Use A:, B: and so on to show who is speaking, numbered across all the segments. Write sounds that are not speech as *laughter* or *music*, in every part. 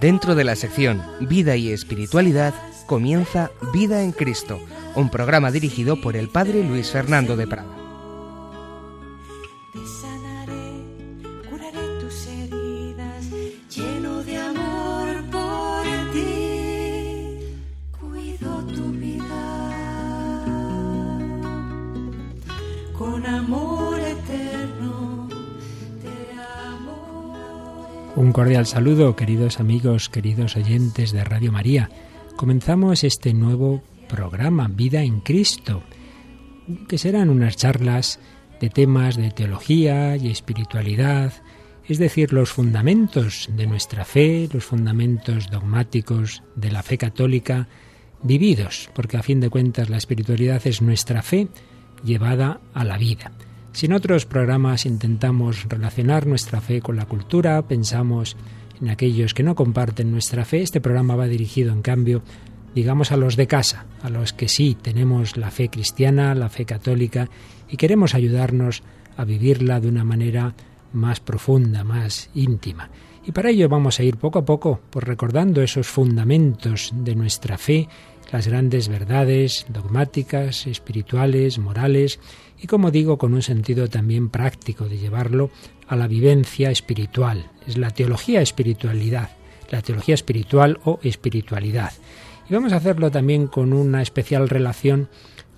A: Dentro de la sección Vida y Espiritualidad comienza Vida en Cristo, un programa dirigido por el Padre Luis Fernando de Prada.
B: Cordial saludo, queridos amigos, queridos oyentes de Radio María. Comenzamos este nuevo programa, Vida en Cristo, que serán unas charlas de temas de teología y espiritualidad, es decir, los fundamentos de nuestra fe, los fundamentos dogmáticos de la fe católica vividos, porque a fin de cuentas la espiritualidad es nuestra fe llevada a la vida. Si en otros programas intentamos relacionar nuestra fe con la cultura, pensamos en aquellos que no comparten nuestra fe, este programa va dirigido en cambio, digamos, a los de casa, a los que sí tenemos la fe cristiana, la fe católica y queremos ayudarnos a vivirla de una manera más profunda, más íntima. Y para ello vamos a ir poco a poco por recordando esos fundamentos de nuestra fe, las grandes verdades dogmáticas, espirituales, morales, y como digo, con un sentido también práctico de llevarlo a la vivencia espiritual. Es la teología espiritualidad, la teología espiritual o espiritualidad. Y vamos a hacerlo también con una especial relación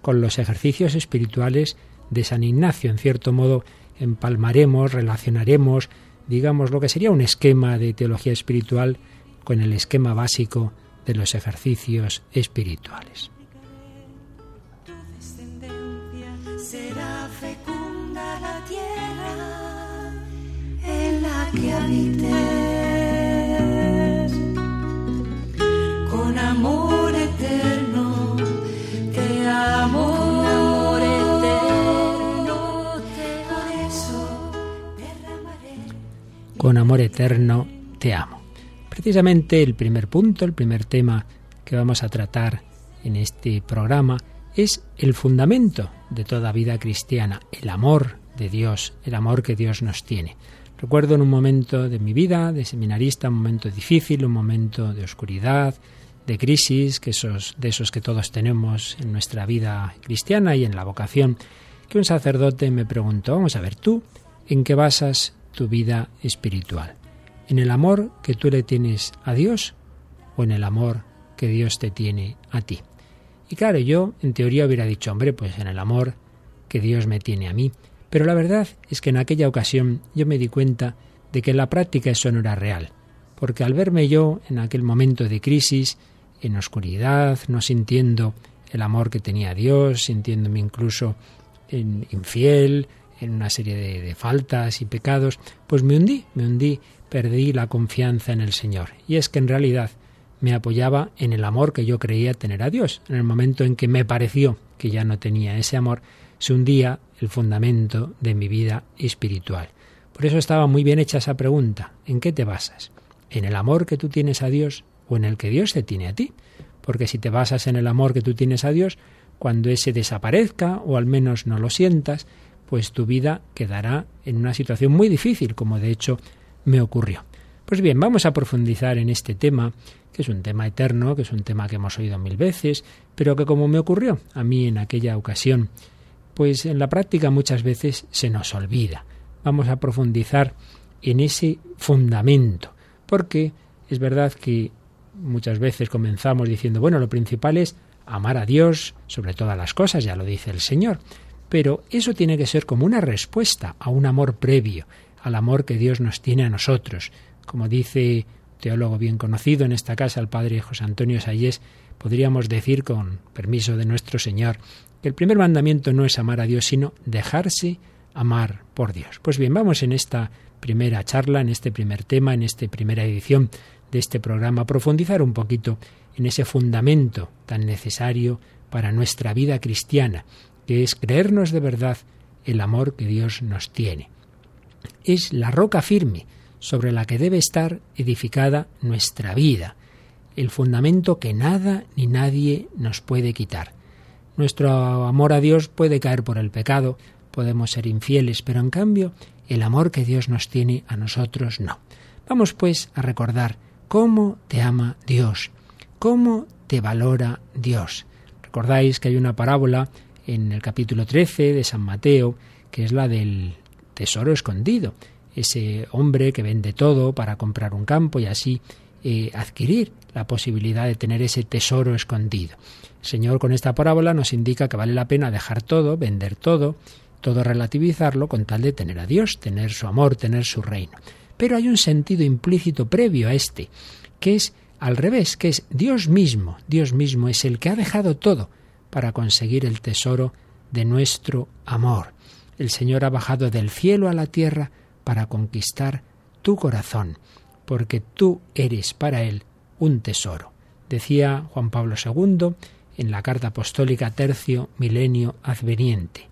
B: con los ejercicios espirituales de San Ignacio. En cierto modo, empalmaremos, relacionaremos, digamos, lo que sería un esquema de teología espiritual con el esquema básico de los ejercicios espirituales.
C: con amor eterno,
B: Con amor eterno te amo. Precisamente el primer punto, el primer tema que vamos a tratar en este programa es el fundamento de toda vida cristiana, el amor de Dios, el amor que Dios nos tiene. Recuerdo en un momento de mi vida, de seminarista, un momento difícil, un momento de oscuridad, de crisis, que esos, de esos que todos tenemos en nuestra vida cristiana y en la vocación, que un sacerdote me preguntó, vamos a ver, tú, ¿en qué basas tu vida espiritual? ¿En el amor que tú le tienes a Dios o en el amor que Dios te tiene a ti? Y claro, yo en teoría hubiera dicho, hombre, pues en el amor que Dios me tiene a mí. Pero la verdad es que en aquella ocasión yo me di cuenta de que en la práctica eso no era real, porque al verme yo en aquel momento de crisis, en oscuridad, no sintiendo el amor que tenía Dios, sintiéndome incluso en infiel, en una serie de, faltas y pecados, pues me hundí, me hundí, perdí la confianza en el Señor. Y es que en realidad me apoyaba en el amor que yo creía tener a Dios. En el momento en que me pareció que ya no tenía ese amor, se hundía el fundamento de mi vida espiritual. Por eso estaba muy bien hecha esa pregunta. ¿En qué te basas? ¿En el amor que tú tienes a Dios o en el que Dios te tiene a ti? Porque si te basas en el amor que tú tienes a Dios, cuando ese desaparezca o al menos no lo sientas, pues tu vida quedará en una situación muy difícil, como de hecho me ocurrió. Pues bien, vamos a profundizar en este tema, que es un tema eterno, que es un tema que hemos oído mil veces, pero que como me ocurrió a mí en aquella ocasión, pues en la práctica muchas veces se nos olvida. Vamos a profundizar en ese fundamento, porque es verdad que muchas veces comenzamos diciendo, bueno, lo principal es amar a Dios sobre todas las cosas, ya lo dice el Señor, pero eso tiene que ser como una respuesta a un amor previo, al amor que Dios nos tiene a nosotros. Como dice teólogo bien conocido en esta casa, el padre José Antonio Sayés, podríamos decir, con permiso de nuestro Señor, que el primer mandamiento no es amar a Dios, sino dejarse amar por Dios. Pues bien, vamos en esta primera charla, en este primer tema, en esta primera edición de este programa, a profundizar un poquito en ese fundamento tan necesario para nuestra vida cristiana, que es creernos de verdad el amor que Dios nos tiene. Es la roca firme sobre la que debe estar edificada nuestra vida, el fundamento que nada ni nadie nos puede quitar. Nuestro amor a Dios puede caer por el pecado, podemos ser infieles, pero en cambio el amor que Dios nos tiene a nosotros no. Vamos pues a recordar cómo te ama Dios, cómo te valora Dios. Recordáis que hay una parábola en el capítulo 13 de San Mateo, que es la del tesoro escondido. Ese hombre que vende todo para comprar un campo y así eh, adquirir la posibilidad de tener ese tesoro escondido. El Señor con esta parábola nos indica que vale la pena dejar todo, vender todo, todo relativizarlo con tal de tener a Dios, tener su amor, tener su reino. Pero hay un sentido implícito previo a este, que es al revés, que es Dios mismo, Dios mismo es el que ha dejado todo para conseguir el tesoro de nuestro amor. El Señor ha bajado del cielo a la tierra para conquistar tu corazón, porque tú eres para Él un tesoro. Decía Juan Pablo II en la carta apostólica Tercio Milenio Adveniente.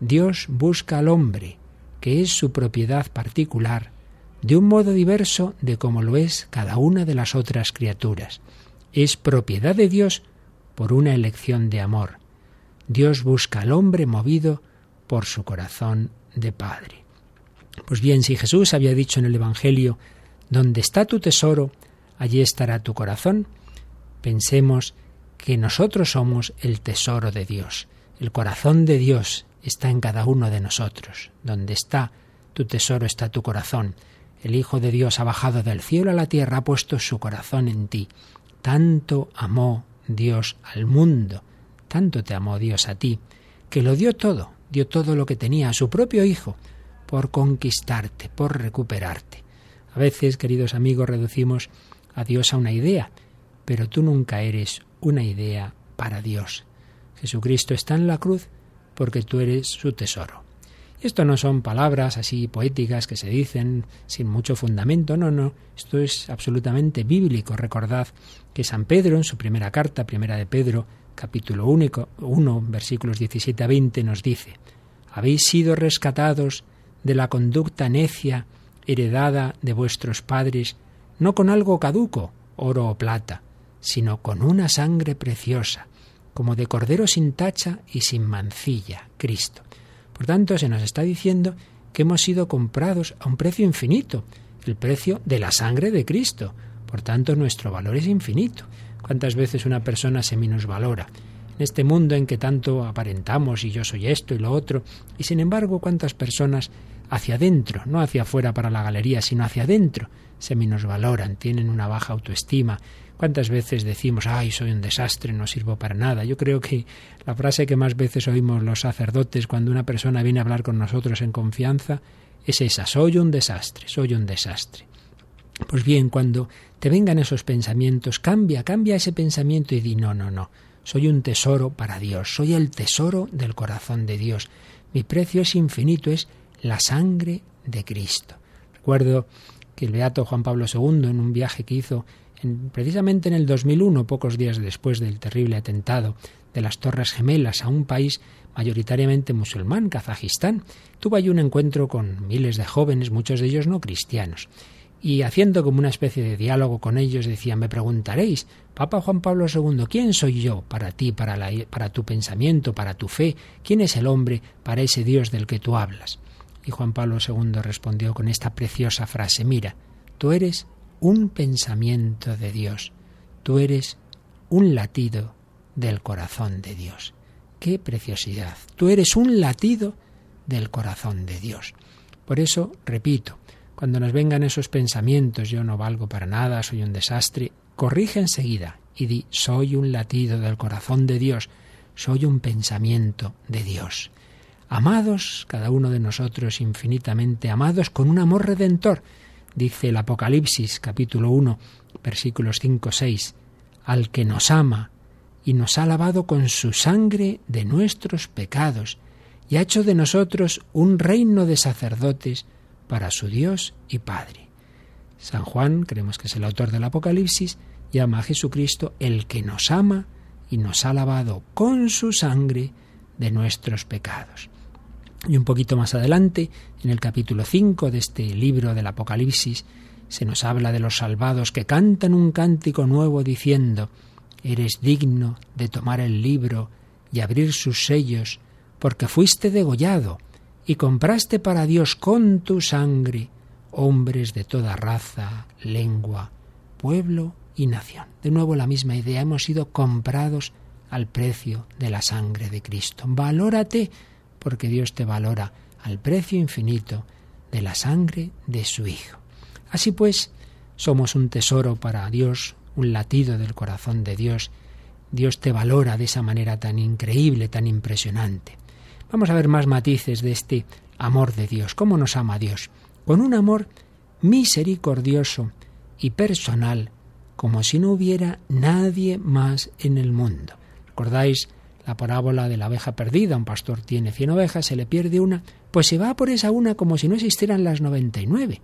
B: Dios busca al hombre, que es su propiedad particular, de un modo diverso de como lo es cada una de las otras criaturas. Es propiedad de Dios por una elección de amor. Dios busca al hombre movido por su corazón de Padre. Pues bien, si Jesús había dicho en el Evangelio, donde está tu tesoro, allí estará tu corazón, pensemos que nosotros somos el tesoro de Dios. El corazón de Dios está en cada uno de nosotros. Donde está tu tesoro está tu corazón. El Hijo de Dios ha bajado del cielo a la tierra, ha puesto su corazón en ti. Tanto amó Dios al mundo, tanto te amó Dios a ti, que lo dio todo, dio todo lo que tenía a su propio Hijo, por conquistarte, por recuperarte. A veces, queridos amigos, reducimos a Dios a una idea, pero tú nunca eres una idea para Dios. Jesucristo está en la cruz porque tú eres su tesoro. Esto no son palabras así poéticas que se dicen sin mucho fundamento, no, no, esto es absolutamente bíblico. Recordad que San Pedro, en su primera carta, primera de Pedro, capítulo 1, versículos 17 a 20, nos dice, habéis sido rescatados de la conducta necia heredada de vuestros padres, no con algo caduco, oro o plata, sino con una sangre preciosa, como de cordero sin tacha y sin mancilla, Cristo. Por tanto, se nos está diciendo que hemos sido comprados a un precio infinito, el precio de la sangre de Cristo. Por tanto, nuestro valor es infinito. ¿Cuántas veces una persona se minusvalora? En este mundo en que tanto aparentamos y yo soy esto y lo otro, y sin embargo, ¿cuántas personas hacia adentro, no hacia afuera para la galería, sino hacia adentro, se minusvaloran, tienen una baja autoestima, ¿Cuántas veces decimos, ay, soy un desastre, no sirvo para nada? Yo creo que la frase que más veces oímos los sacerdotes cuando una persona viene a hablar con nosotros en confianza es esa, soy un desastre, soy un desastre. Pues bien, cuando te vengan esos pensamientos, cambia, cambia ese pensamiento y di, no, no, no, soy un tesoro para Dios, soy el tesoro del corazón de Dios. Mi precio es infinito, es la sangre de Cristo. Recuerdo que el beato Juan Pablo II, en un viaje que hizo precisamente en el 2001, pocos días después del terrible atentado de las Torres Gemelas a un país mayoritariamente musulmán, Kazajistán, tuvo allí un encuentro con miles de jóvenes, muchos de ellos no cristianos. Y haciendo como una especie de diálogo con ellos, decía, me preguntaréis, Papa Juan Pablo II, ¿quién soy yo para ti, para, la, para tu pensamiento, para tu fe? ¿Quién es el hombre para ese Dios del que tú hablas? Y Juan Pablo II respondió con esta preciosa frase, mira, tú eres un pensamiento de Dios. Tú eres un latido del corazón de Dios. ¡Qué preciosidad! Tú eres un latido del corazón de Dios. Por eso, repito, cuando nos vengan esos pensamientos, yo no valgo para nada, soy un desastre, corrige enseguida y di, soy un latido del corazón de Dios, soy un pensamiento de Dios. Amados, cada uno de nosotros infinitamente amados con un amor redentor, dice el Apocalipsis capítulo 1 versículos 5 6, al que nos ama y nos ha lavado con su sangre de nuestros pecados y ha hecho de nosotros un reino de sacerdotes para su Dios y Padre. San Juan, creemos que es el autor del Apocalipsis, llama a Jesucristo el que nos ama y nos ha lavado con su sangre de nuestros pecados. Y un poquito más adelante, en el capítulo 5 de este libro del Apocalipsis, se nos habla de los salvados que cantan un cántico nuevo diciendo, Eres digno de tomar el libro y abrir sus sellos, porque fuiste degollado y compraste para Dios con tu sangre hombres de toda raza, lengua, pueblo y nación. De nuevo la misma idea, hemos sido comprados al precio de la sangre de Cristo. Valórate, porque Dios te valora al precio infinito de la sangre de su Hijo. Así pues, somos un tesoro para Dios, un latido del corazón de Dios. Dios te valora de esa manera tan increíble, tan impresionante. Vamos a ver más matices de este amor de Dios. ¿Cómo nos ama Dios? Con un amor misericordioso y personal, como si no hubiera nadie más en el mundo. ¿Recordáis la parábola de la abeja perdida? Un pastor tiene cien ovejas, se le pierde una, pues se va por esa una como si no existieran las noventa y nueve.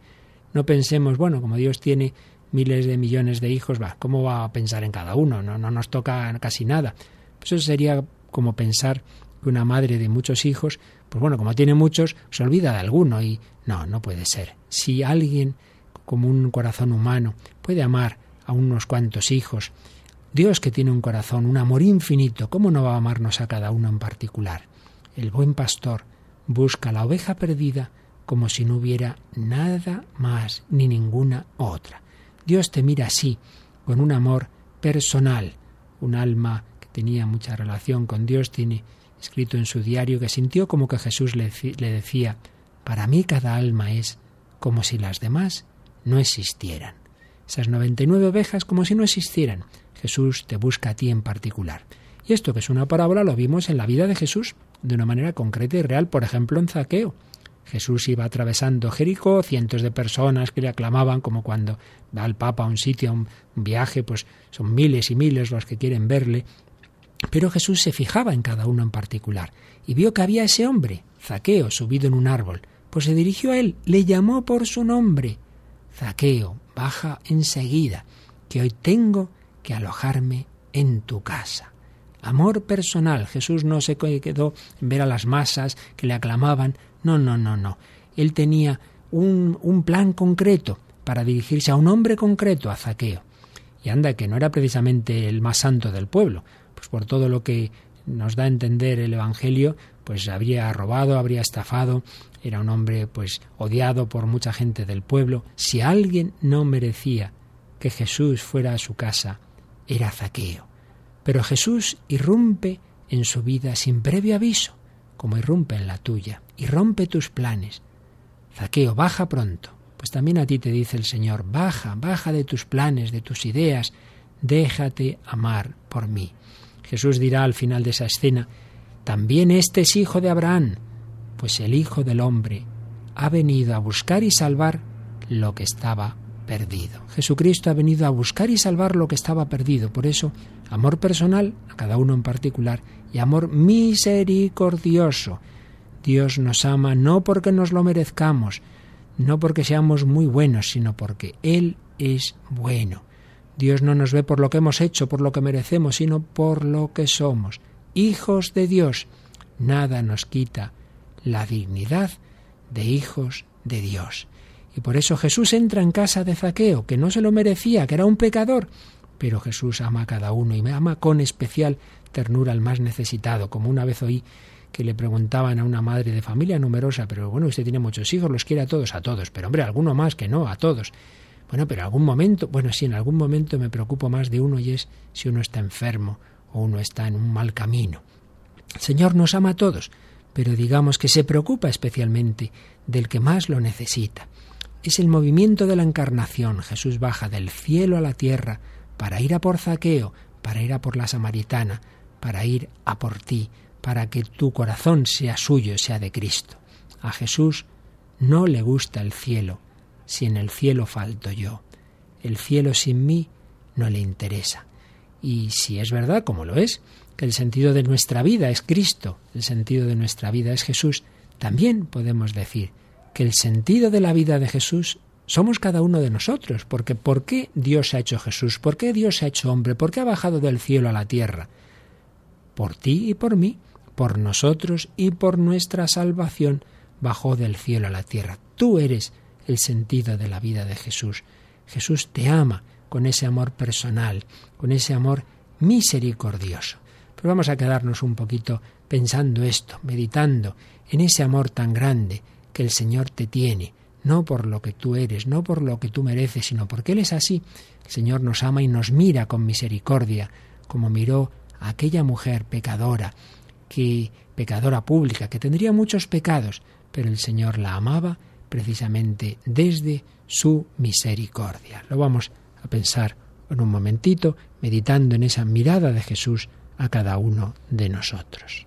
B: No pensemos, bueno, como Dios tiene miles de millones de hijos, va, ¿cómo va a pensar en cada uno? No, no nos toca casi nada. Pues eso sería como pensar que una madre de muchos hijos, pues bueno, como tiene muchos, se olvida de alguno y no, no puede ser. Si alguien como un corazón humano puede amar a unos cuantos hijos, Dios que tiene un corazón, un amor infinito, ¿cómo no va a amarnos a cada uno en particular? El buen pastor busca la oveja perdida como si no hubiera nada más ni ninguna otra. Dios te mira así, con un amor personal. Un alma que tenía mucha relación con Dios tiene escrito en su diario que sintió como que Jesús le, le decía, para mí cada alma es como si las demás no existieran. Esas 99 ovejas como si no existieran. Jesús te busca a ti en particular. Y esto que es una parábola lo vimos en la vida de Jesús de una manera concreta y real, por ejemplo en Zaqueo. Jesús iba atravesando Jericó, cientos de personas que le aclamaban, como cuando va el Papa a un sitio, a un viaje, pues son miles y miles los que quieren verle. Pero Jesús se fijaba en cada uno en particular y vio que había ese hombre, Zaqueo, subido en un árbol. Pues se dirigió a él, le llamó por su nombre. Zaqueo, baja enseguida, que hoy tengo que alojarme en tu casa. Amor personal. Jesús no se quedó en ver a las masas que le aclamaban. No, no, no, no. Él tenía un, un plan concreto para dirigirse a un hombre concreto, a Zaqueo. Y anda, que no era precisamente el más santo del pueblo, pues por todo lo que nos da a entender el Evangelio, pues habría robado, habría estafado, era un hombre pues odiado por mucha gente del pueblo. Si alguien no merecía que Jesús fuera a su casa, era Zaqueo. Pero Jesús irrumpe en su vida sin previo aviso, como irrumpe en la tuya, y rompe tus planes. Zaqueo, baja pronto. Pues también a ti te dice el Señor, baja, baja de tus planes, de tus ideas, déjate amar por mí. Jesús dirá al final de esa escena, también este es hijo de Abraham, pues el Hijo del Hombre ha venido a buscar y salvar lo que estaba perdido. Jesucristo ha venido a buscar y salvar lo que estaba perdido. Por eso, amor personal a cada uno en particular y amor misericordioso. Dios nos ama no porque nos lo merezcamos, no porque seamos muy buenos, sino porque Él es bueno. Dios no nos ve por lo que hemos hecho, por lo que merecemos, sino por lo que somos. Hijos de Dios. Nada nos quita la dignidad de hijos de Dios. Por eso Jesús entra en casa de Zaqueo, que no se lo merecía, que era un pecador. Pero Jesús ama a cada uno y me ama con especial ternura al más necesitado, como una vez oí que le preguntaban a una madre de familia numerosa, pero bueno, usted tiene muchos hijos, los quiere a todos, a todos, pero hombre, alguno más que no, a todos. Bueno, pero algún momento, bueno, sí, en algún momento me preocupo más de uno y es si uno está enfermo o uno está en un mal camino. El Señor nos ama a todos, pero digamos que se preocupa especialmente del que más lo necesita es el movimiento de la encarnación. Jesús baja del cielo a la tierra para ir a por Zaqueo, para ir a por la samaritana, para ir a por ti, para que tu corazón sea suyo, sea de Cristo. A Jesús no le gusta el cielo, si en el cielo falto yo. El cielo sin mí no le interesa. Y si es verdad, como lo es, que el sentido de nuestra vida es Cristo, el sentido de nuestra vida es Jesús, también podemos decir que el sentido de la vida de Jesús somos cada uno de nosotros, porque ¿por qué Dios ha hecho Jesús? ¿Por qué Dios se ha hecho hombre? ¿Por qué ha bajado del cielo a la tierra? Por ti y por mí, por nosotros y por nuestra salvación, bajó del cielo a la tierra. Tú eres el sentido de la vida de Jesús. Jesús te ama con ese amor personal, con ese amor misericordioso. Pero vamos a quedarnos un poquito pensando esto, meditando en ese amor tan grande que el Señor te tiene, no por lo que tú eres, no por lo que tú mereces, sino porque Él es así. El Señor nos ama y nos mira con misericordia, como miró a aquella mujer pecadora, que pecadora pública, que tendría muchos pecados, pero el Señor la amaba precisamente desde su misericordia. Lo vamos a pensar en un momentito, meditando en esa mirada de Jesús a cada uno de nosotros.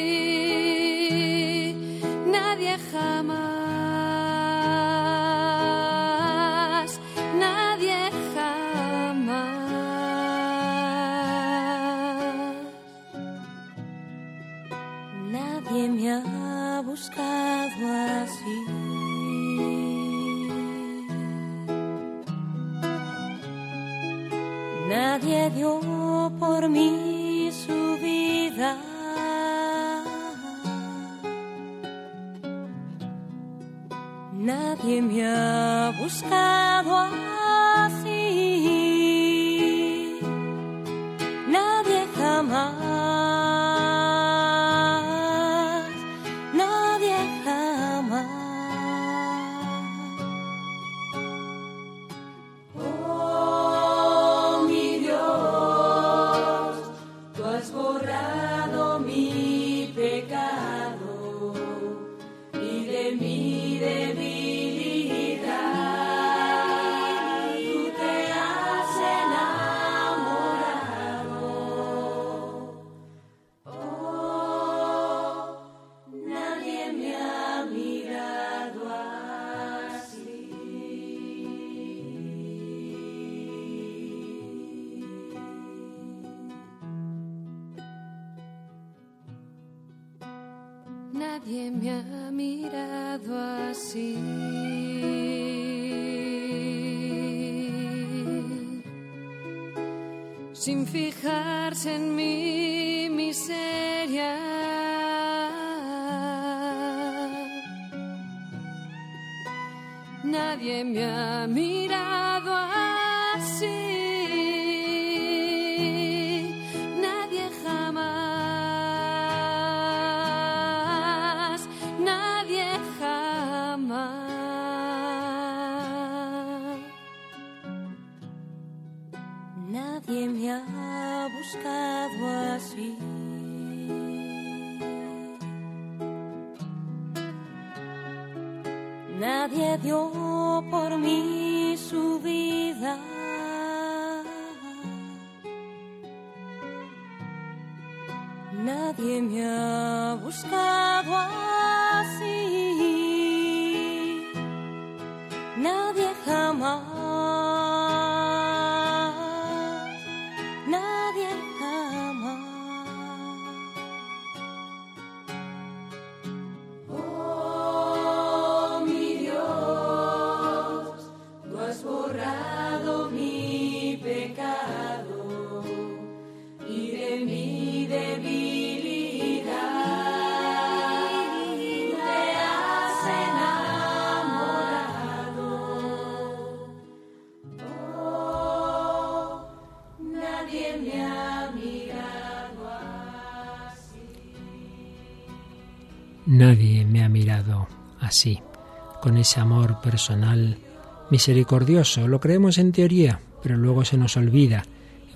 C: Nadie me Sin fijarse en mi miseria. Nadie me ha mirado Nadie me
B: con ese amor personal misericordioso. Lo creemos en teoría, pero luego se nos olvida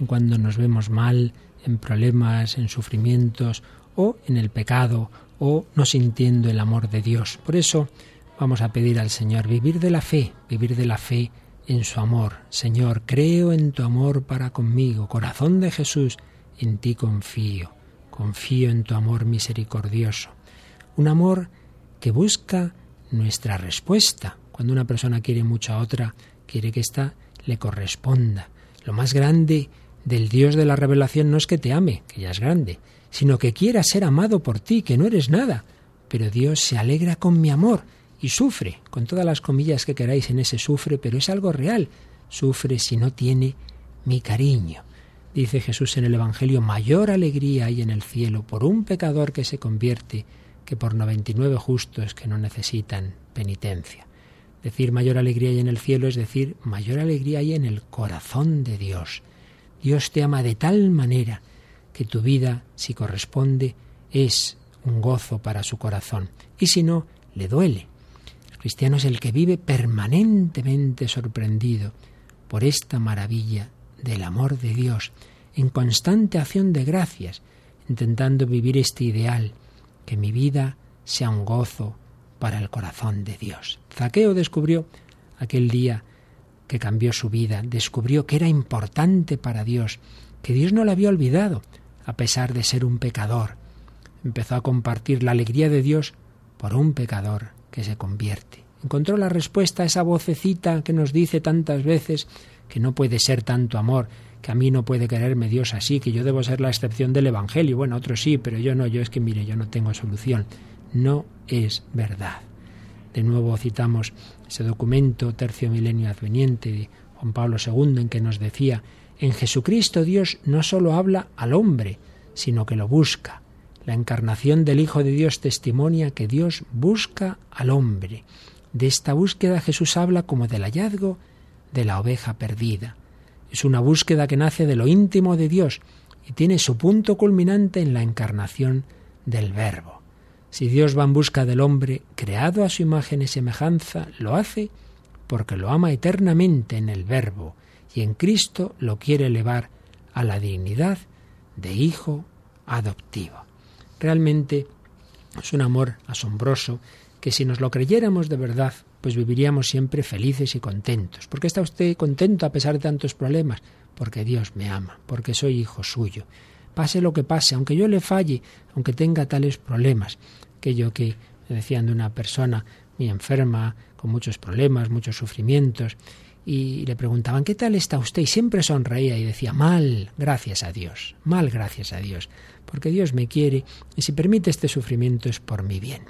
B: cuando nos vemos mal, en problemas, en sufrimientos o en el pecado o no sintiendo el amor de Dios. Por eso vamos a pedir al Señor vivir de la fe, vivir de la fe en su amor. Señor, creo en tu amor para conmigo. Corazón de Jesús, en ti confío. Confío en tu amor misericordioso. Un amor que busca nuestra respuesta. Cuando una persona quiere mucho a otra, quiere que ésta le corresponda. Lo más grande del Dios de la revelación no es que te ame, que ya es grande, sino que quiera ser amado por ti, que no eres nada. Pero Dios se alegra con mi amor y sufre, con todas las comillas que queráis en ese sufre, pero es algo real. Sufre si no tiene mi cariño. Dice Jesús en el Evangelio, mayor alegría hay en el cielo por un pecador que se convierte que por 99 justos que no necesitan penitencia. Decir mayor alegría hay en el cielo es decir mayor alegría hay en el corazón de Dios. Dios te ama de tal manera que tu vida, si corresponde, es un gozo para su corazón. Y si no, le duele. El cristiano es el que vive permanentemente sorprendido por esta maravilla del amor de Dios, en constante acción de gracias, intentando vivir este ideal, que mi vida sea un gozo para el corazón de Dios. Zaqueo descubrió aquel día que cambió su vida, descubrió que era importante para Dios, que Dios no le había olvidado, a pesar de ser un pecador. Empezó a compartir la alegría de Dios por un pecador que se convierte. Encontró la respuesta a esa vocecita que nos dice tantas veces que no puede ser tanto amor, que a mí no puede quererme Dios así, que yo debo ser la excepción del Evangelio. Bueno, otros sí, pero yo no, yo es que mire, yo no tengo solución. No es verdad. De nuevo citamos ese documento Tercio Milenio Adveniente de Juan Pablo II en que nos decía, en Jesucristo Dios no solo habla al hombre, sino que lo busca. La encarnación del Hijo de Dios testimonia que Dios busca al hombre. De esta búsqueda Jesús habla como del hallazgo de la oveja perdida. Es una búsqueda que nace de lo íntimo de Dios y tiene su punto culminante en la encarnación del Verbo. Si Dios va en busca del hombre, creado a su imagen y semejanza, lo hace porque lo ama eternamente en el Verbo y en Cristo lo quiere elevar a la dignidad de hijo adoptivo. Realmente es un amor asombroso que si nos lo creyéramos de verdad, pues viviríamos siempre felices y contentos. ¿Por qué está usted contento a pesar de tantos problemas? Porque Dios me ama, porque soy hijo suyo. Pase lo que pase, aunque yo le falle, aunque tenga tales problemas. Aquello que decían de una persona muy enferma, con muchos problemas, muchos sufrimientos, y le preguntaban, ¿qué tal está usted? Y siempre sonreía y decía, mal, gracias a Dios, mal, gracias a Dios, porque Dios me quiere y si permite este sufrimiento es por mi bien.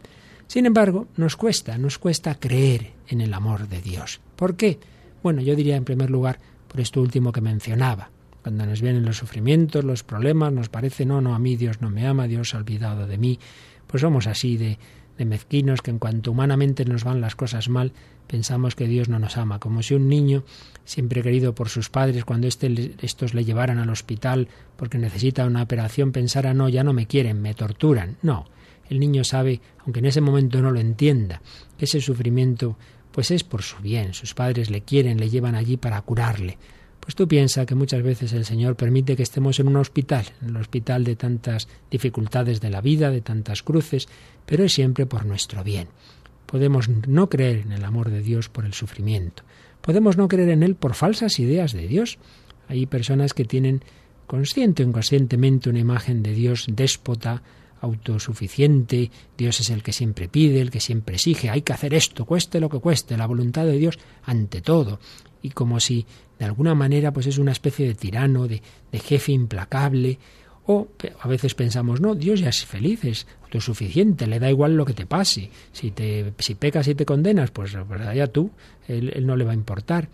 B: Sin embargo, nos cuesta, nos cuesta creer en el amor de Dios. ¿Por qué? Bueno, yo diría en primer lugar por esto último que mencionaba. Cuando nos vienen los sufrimientos, los problemas, nos parece, no, no, a mí Dios no me ama, Dios ha olvidado de mí. Pues somos así de, mezquinos que en cuanto humanamente nos van las cosas mal, pensamos que Dios no nos ama, como si un niño, siempre querido por sus padres, cuando este, estos le llevaran al hospital porque necesita una operación, pensara, no, ya no me quieren, me torturan. No, el niño sabe, aunque en ese momento no lo entienda, que ese sufrimiento pues es por su bien, sus padres le quieren, le llevan allí para curarle. Pues tú piensas que muchas veces el Señor permite que estemos en un hospital, en el hospital de tantas dificultades de la vida, de tantas cruces, pero es siempre por nuestro bien. Podemos no creer en el amor de Dios por el sufrimiento. Podemos no creer en Él por falsas ideas de Dios. Hay personas que tienen consciente o inconscientemente una imagen de Dios déspota, autosuficiente, Dios es el que siempre pide, el que siempre exige, hay que hacer esto, cueste lo que cueste, la voluntad de Dios ante todo. Y como si de alguna manera pues es una especie de tirano, de, jefe implacable, o a veces pensamos, no, Dios ya es feliz, es autosuficiente, le da igual lo que te pase. Si, te, si pecas y te condenas, pues, pues allá tú, él, él no le va a importar.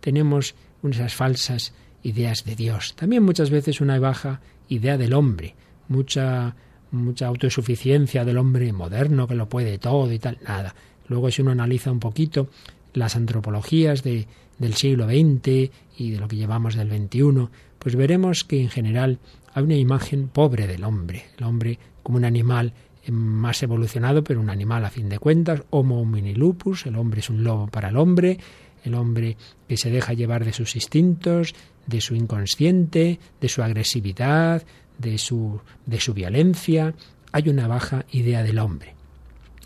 B: Tenemos esas falsas ideas de Dios. También muchas veces una baja idea del hombre, mucha mucha autosuficiencia del hombre moderno que lo puede todo y tal, nada. Luego si uno analiza un poquito las antropologías de, del siglo XX y de lo que llevamos del XXI, pues veremos que en general hay una imagen pobre del hombre, el hombre como un animal más evolucionado, pero un animal a fin de cuentas, homo homini lupus, el hombre es un lobo para el hombre, el hombre que se deja llevar de sus instintos, de su inconsciente, de su agresividad, de su, de su violencia, hay una baja idea del hombre.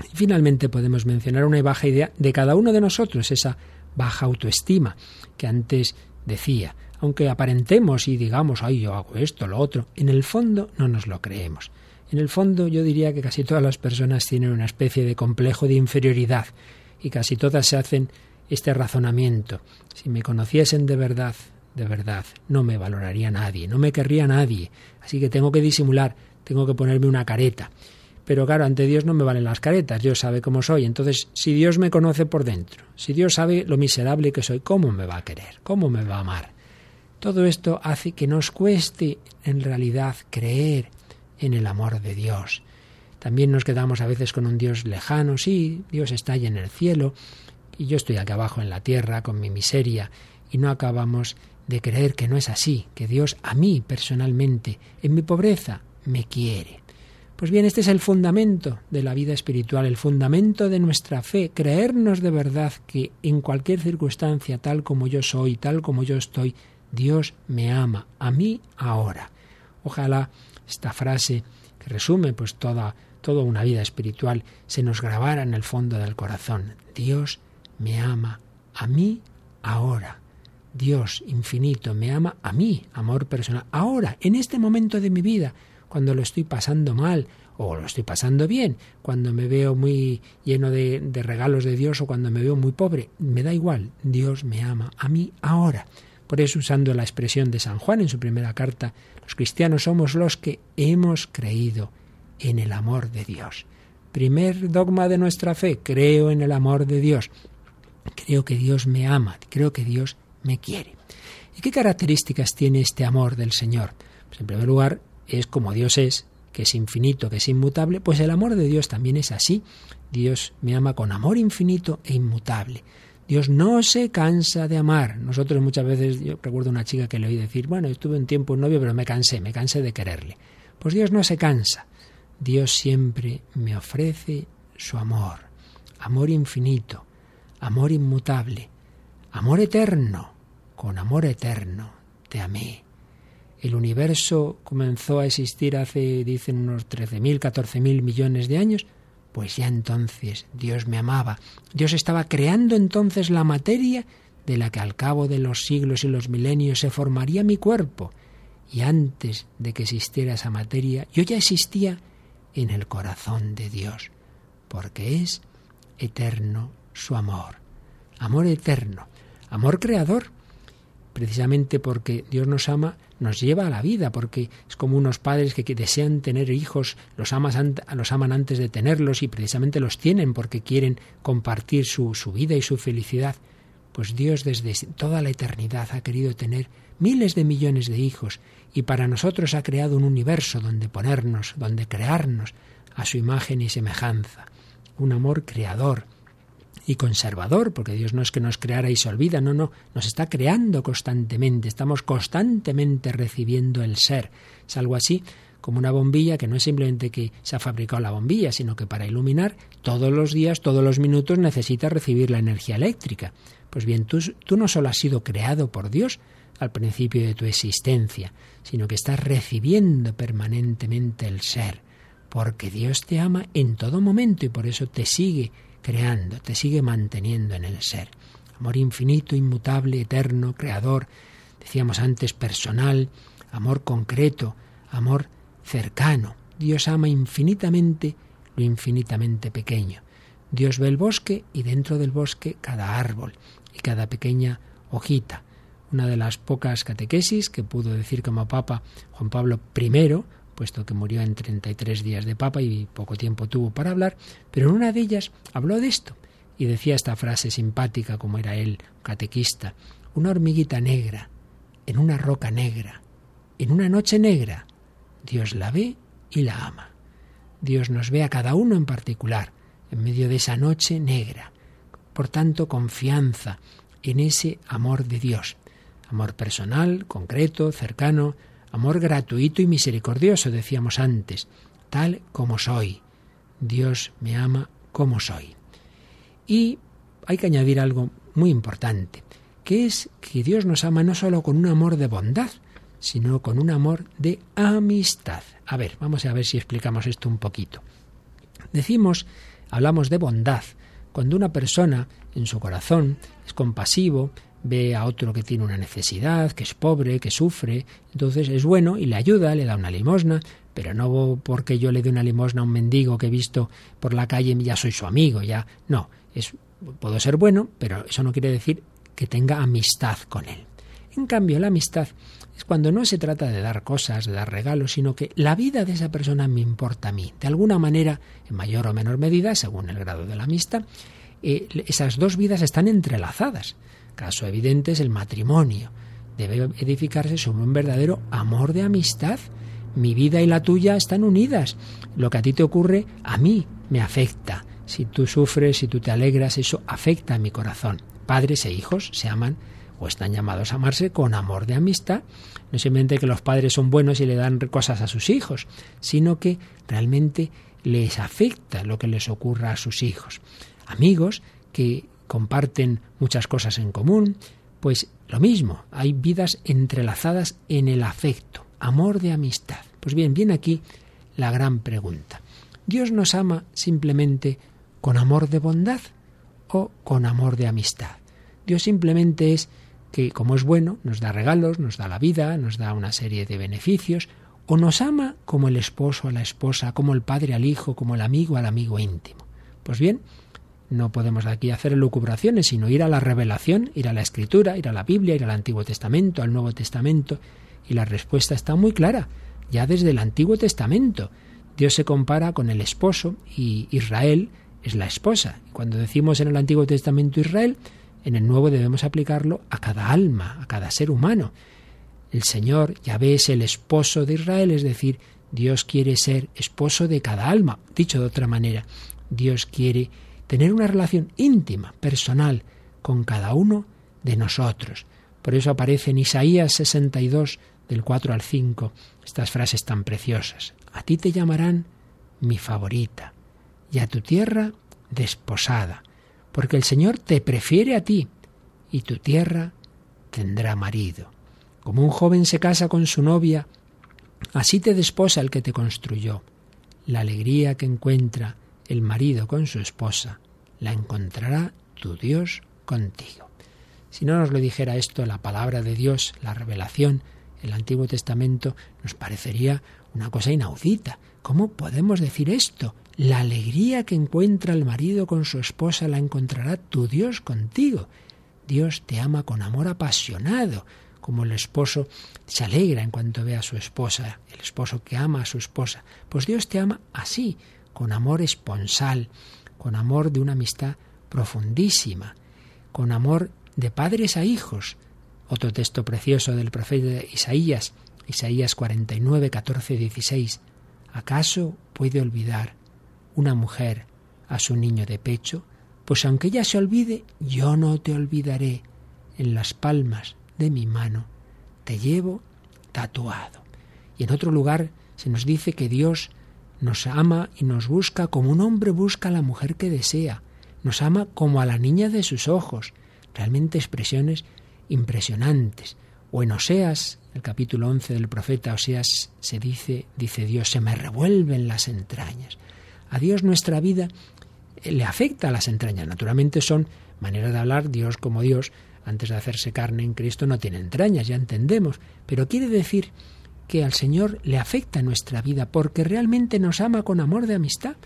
B: Y finalmente podemos mencionar una baja idea de cada uno de nosotros, esa baja autoestima que antes decía. Aunque aparentemos y digamos, ay, yo hago esto, lo otro, en el fondo no nos lo creemos. En el fondo yo diría que casi todas las personas tienen una especie de complejo de inferioridad y casi todas se hacen este razonamiento. Si me conociesen de verdad, de verdad, no me valoraría nadie, no me querría nadie, así que tengo que disimular, tengo que ponerme una careta. pero claro, ante Dios no me valen las caretas, Dios sabe cómo soy. Entonces, si Dios me conoce por dentro, si Dios sabe lo miserable que soy, ¿cómo me va a querer? ¿Cómo me va a amar? Todo esto hace que nos cueste en realidad creer en el amor de Dios. También nos quedamos a veces con un Dios lejano, sí, Dios está allá en el cielo y yo estoy aquí abajo en la tierra con mi miseria y no acabamos de creer que no es así, que Dios a mí personalmente, en mi pobreza, me quiere. Pues bien, este es el fundamento de la vida espiritual, el fundamento de nuestra fe, creernos de verdad que en cualquier circunstancia, tal como yo soy, tal como yo estoy, Dios me ama, a mí ahora. Ojalá esta frase que resume pues toda, toda una vida espiritual se nos grabara en el fondo del corazón. Dios me ama, a mí ahora. Dios infinito me ama a mí, amor personal, ahora, en este momento de mi vida, cuando lo estoy pasando mal o lo estoy pasando bien, cuando me veo muy lleno de, de, regalos de Dios o cuando me veo muy pobre, me da igual, Dios me ama a mí ahora. Por eso, usando la expresión de San Juan en su primera carta, los cristianos somos los que hemos creído en el amor de Dios. Primer dogma de nuestra fe, creo en el amor de Dios. Creo que Dios me ama, creo que Dios me quiere. ¿Y qué características tiene este amor del Señor? Pues en primer lugar, es como Dios es, que es infinito, que es inmutable, pues el amor de Dios también es así. Dios me ama con amor infinito e inmutable. Dios no se cansa de amar. Nosotros muchas veces, yo recuerdo una chica que le oí decir, bueno, estuve un tiempo en novio, pero me cansé, me cansé de quererle. Pues Dios no se cansa. Dios siempre me ofrece su amor, amor infinito, amor inmutable, amor eterno, con amor eterno te amé. El universo comenzó a existir hace, dicen, unos 13.000, 14.000 millones de años, pues ya entonces Dios me amaba. Dios estaba creando entonces la materia de la que al cabo de los siglos y los milenios se formaría mi cuerpo. Y antes de que existiera esa materia, yo ya existía en el corazón de Dios, porque es eterno su amor. Amor eterno, amor creador, precisamente porque Dios nos ama, nos lleva a la vida, porque es como unos padres que, desean tener hijos, los, amas, los aman antes de tenerlos y precisamente los tienen porque quieren compartir su, su vida y su felicidad. Pues Dios desde toda la eternidad ha querido tener miles de millones de hijos y para nosotros ha creado un universo donde ponernos, donde crearnos a su imagen y semejanza. Un amor creador, y conservador, porque Dios no es que nos creara y se olvida, no, no, nos está creando constantemente, estamos constantemente recibiendo el ser. Es algo así como una bombilla que no es simplemente que se ha fabricado la bombilla, sino que para iluminar todos los días, todos los minutos necesita recibir la energía eléctrica. Pues bien, tú, tú no solo has sido creado por Dios al principio de tu existencia, sino que estás recibiendo permanentemente el ser, porque Dios te ama en todo momento y por eso te sigue creando, te sigue manteniendo en el ser. Amor infinito, inmutable, eterno, creador, decíamos antes, personal, amor concreto, amor cercano. Dios ama infinitamente lo infinitamente pequeño. Dios ve el bosque y dentro del bosque cada árbol y cada pequeña hojita. Una de las pocas catequesis que pudo decir como Papa Juan Pablo I puesto que murió en 33 días de papa y poco tiempo tuvo para hablar, pero en una de ellas habló de esto y decía esta frase simpática como era él, catequista, una hormiguita negra, en una roca negra, en una noche negra, Dios la ve y la ama. Dios nos ve a cada uno en particular, en medio de esa noche negra. Por tanto, confianza en ese amor de Dios, amor personal, concreto, cercano, Amor gratuito y misericordioso, decíamos antes, tal como soy. Dios me ama como soy. Y hay que añadir algo muy importante, que es que Dios nos ama no solo con un amor de bondad, sino con un amor de amistad. A ver, vamos a ver si explicamos esto un poquito. Decimos, hablamos de bondad, cuando una persona en su corazón es compasivo, ve a otro que tiene una necesidad, que es pobre, que sufre, entonces es bueno y le ayuda, le da una limosna, pero no porque yo le dé una limosna a un mendigo que he visto por la calle ya soy su amigo, ya no, es puedo ser bueno, pero eso no quiere decir que tenga amistad con él. En cambio, la amistad es cuando no se trata de dar cosas, de dar regalos, sino que la vida de esa persona me importa a mí. De alguna manera, en mayor o menor medida, según el grado de la amistad, eh, esas dos vidas están entrelazadas. Caso evidente es el matrimonio. Debe edificarse sobre un verdadero amor de amistad. Mi vida y la tuya están unidas. Lo que a ti te ocurre, a mí me afecta. Si tú sufres, si tú te alegras, eso afecta a mi corazón. Padres e hijos se aman o están llamados a amarse con amor de amistad. No simplemente que los padres son buenos y le dan cosas a sus hijos, sino que realmente les afecta lo que les ocurra a sus hijos. Amigos que comparten muchas cosas en común, pues lo mismo, hay vidas entrelazadas en el afecto, amor de amistad. Pues bien, viene aquí la gran pregunta. ¿Dios nos ama simplemente con amor de bondad o con amor de amistad? Dios simplemente es que, como es bueno, nos da regalos, nos da la vida, nos da una serie de beneficios, o nos ama como el esposo a la esposa, como el padre al hijo, como el amigo al amigo íntimo. Pues bien, no podemos aquí hacer elucubraciones, sino ir a la revelación, ir a la escritura, ir a la Biblia, ir al Antiguo Testamento, al Nuevo Testamento, y la respuesta está muy clara, ya desde el Antiguo Testamento. Dios se compara con el esposo y Israel es la esposa. Cuando decimos en el Antiguo Testamento Israel, en el nuevo debemos aplicarlo a cada alma, a cada ser humano. El Señor ya es el esposo de Israel, es decir, Dios quiere ser esposo de cada alma. Dicho de otra manera, Dios quiere tener una relación íntima, personal, con cada uno de nosotros. Por eso aparece en Isaías 62, del 4 al 5, estas frases tan preciosas. A ti te llamarán mi favorita y a tu tierra desposada porque el Señor te prefiere a ti y tu tierra tendrá marido. Como un joven se casa con su novia, así te desposa el que te construyó. La alegría que encuentra el marido con su esposa, la encontrará tu Dios contigo. Si no nos lo dijera esto, la palabra de Dios, la revelación, el Antiguo Testamento, nos parecería una cosa inaudita. ¿Cómo podemos decir esto? La alegría que encuentra el marido con su esposa la encontrará tu Dios contigo. Dios te ama con amor apasionado, como el esposo se alegra en cuanto ve a su esposa, el esposo que ama a su esposa. Pues Dios te ama así, con amor esponsal, con amor de una amistad profundísima, con amor de padres a hijos. Otro texto precioso del profeta Isaías, Isaías 49, 14, 16. ¿Acaso puede olvidar una mujer a su niño de pecho, pues aunque ella se olvide, yo no te olvidaré. En las palmas de mi mano te llevo tatuado. Y en otro lugar se nos dice que Dios nos ama y nos busca como un hombre busca a la mujer que desea. Nos ama como a la niña de sus ojos. Realmente expresiones impresionantes. O en Oseas, el capítulo 11 del profeta Oseas, se dice, dice Dios, se me revuelven las entrañas. A Dios nuestra vida eh, le afecta a las entrañas. Naturalmente son maneras de hablar, Dios como Dios, antes de hacerse carne en Cristo no tiene entrañas, ya entendemos, pero quiere decir que al Señor le afecta nuestra vida porque realmente nos ama con amor de amistad.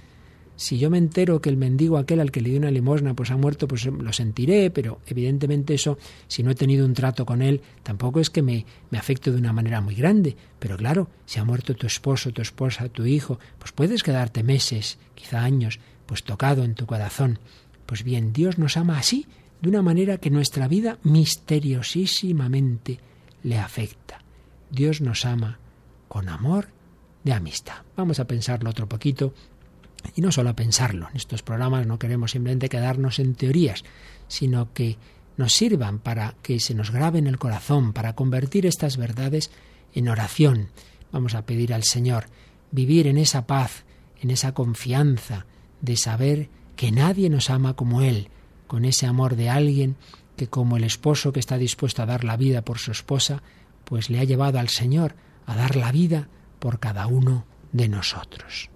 B: Si yo me entero que el mendigo aquel al que le di una limosna pues ha muerto, pues lo sentiré, pero evidentemente eso, si no he tenido un trato con él, tampoco es que me, me afecte de una manera muy grande. Pero claro, si ha muerto tu esposo, tu esposa, tu hijo, pues puedes quedarte meses, quizá años, pues tocado en tu corazón. Pues bien, Dios nos ama así, de una manera que nuestra vida misteriosísimamente le afecta. Dios nos ama con amor de amistad. Vamos a pensarlo otro poquito y no solo a pensarlo, en estos programas no queremos simplemente quedarnos en teorías, sino que nos sirvan para que se nos grabe en el corazón, para convertir estas verdades en oración. Vamos a pedir al Señor vivir en esa paz, en esa confianza de saber que nadie nos ama como Él, con ese amor de alguien que como el esposo que está dispuesto a dar la vida por su esposa, pues le ha llevado al Señor a dar la vida por cada uno de nosotros.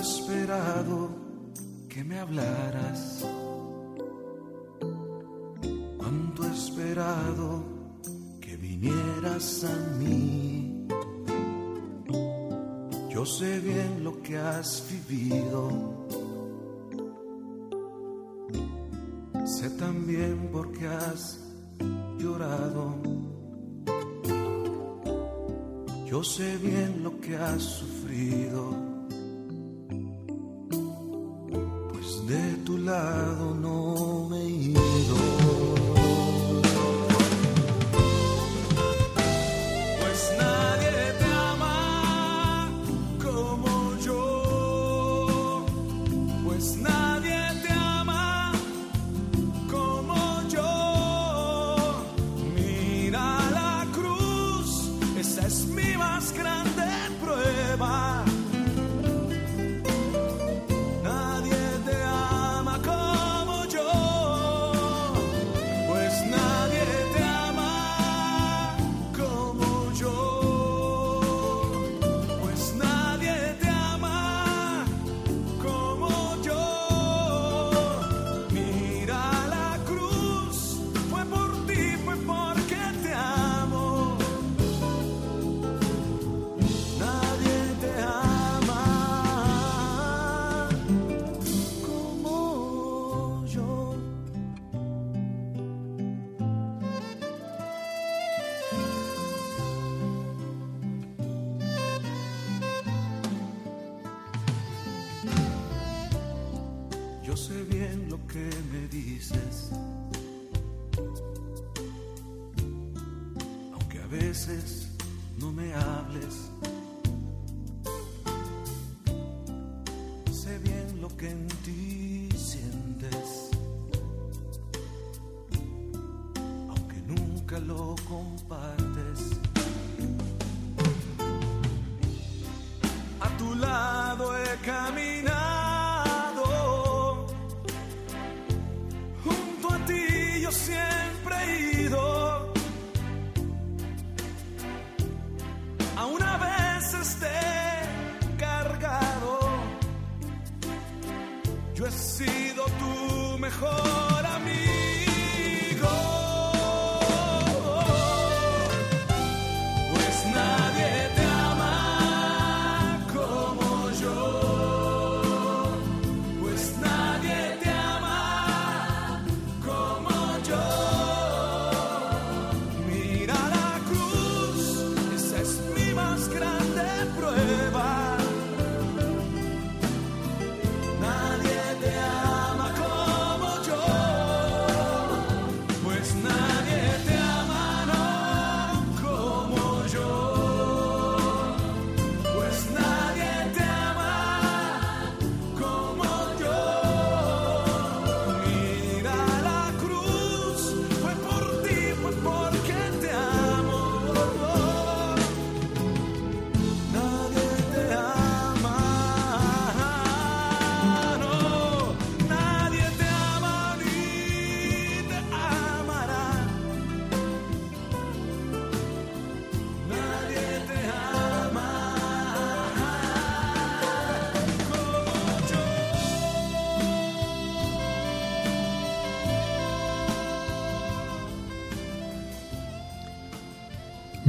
D: Esperado que me hablaras. Cuánto esperado que vinieras a mí. Yo sé bien lo que has vivido. Sé también por qué has llorado. Yo sé bien lo que has sufrido. Lado lo que me dices, aunque a veces no me hables. Sé bien lo que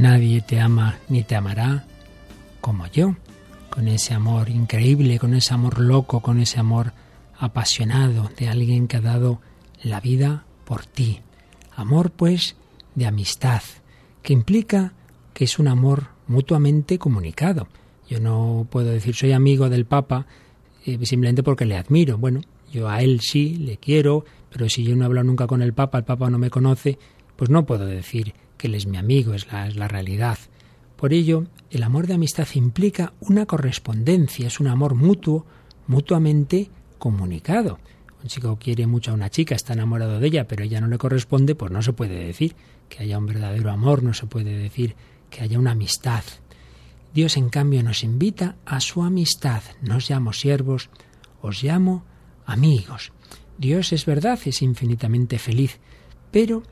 D: Nadie te ama ni te amará como yo,
B: con ese amor increíble, con ese amor loco, con ese amor apasionado de alguien que ha dado la vida por ti. Amor, pues, de amistad, que implica que es un amor mutuamente comunicado. Yo no puedo decir soy amigo del Papa eh, simplemente porque le admiro. Bueno, yo a él sí, le quiero, pero si yo no hablo nunca con el Papa, el Papa no me conoce, pues no puedo decir que él es mi amigo, es la, es la realidad. Por ello, el amor de amistad implica una correspondencia, es un amor mutuo, mutuamente comunicado. Un chico quiere mucho a una chica, está enamorado de ella, pero ella no le corresponde, pues no se puede decir que haya un verdadero amor, no se puede decir que haya una amistad. Dios, en cambio, nos invita a su amistad. No os llamo siervos, os llamo amigos. Dios es verdad, es infinitamente feliz, pero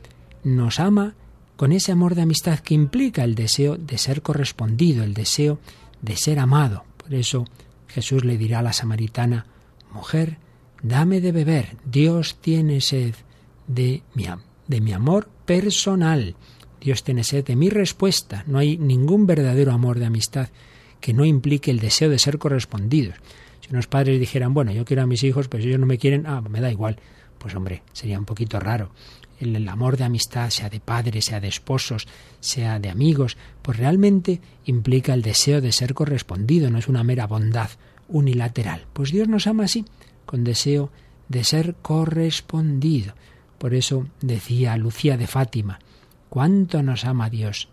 B: nos ama con ese amor de amistad que implica el deseo de ser correspondido, el deseo de ser amado. Por eso Jesús le dirá a la samaritana, Mujer, dame de beber, Dios tiene sed de mi, de mi amor personal. Dios tiene sed de mi respuesta. No hay ningún verdadero amor de amistad que no implique el deseo de ser correspondidos. Si unos padres dijeran, bueno, yo quiero a mis hijos, pero si ellos no me quieren, ah, me da igual. Pues hombre, sería un poquito raro. El, amor de amistad, sea de padres, sea de esposos, sea de amigos, pues realmente implica el deseo de ser correspondido, no es una mera bondad unilateral. Pues Dios nos ama así, con deseo de ser correspondido. Por eso decía Lucía de Fátima, cuánto nos ama Dios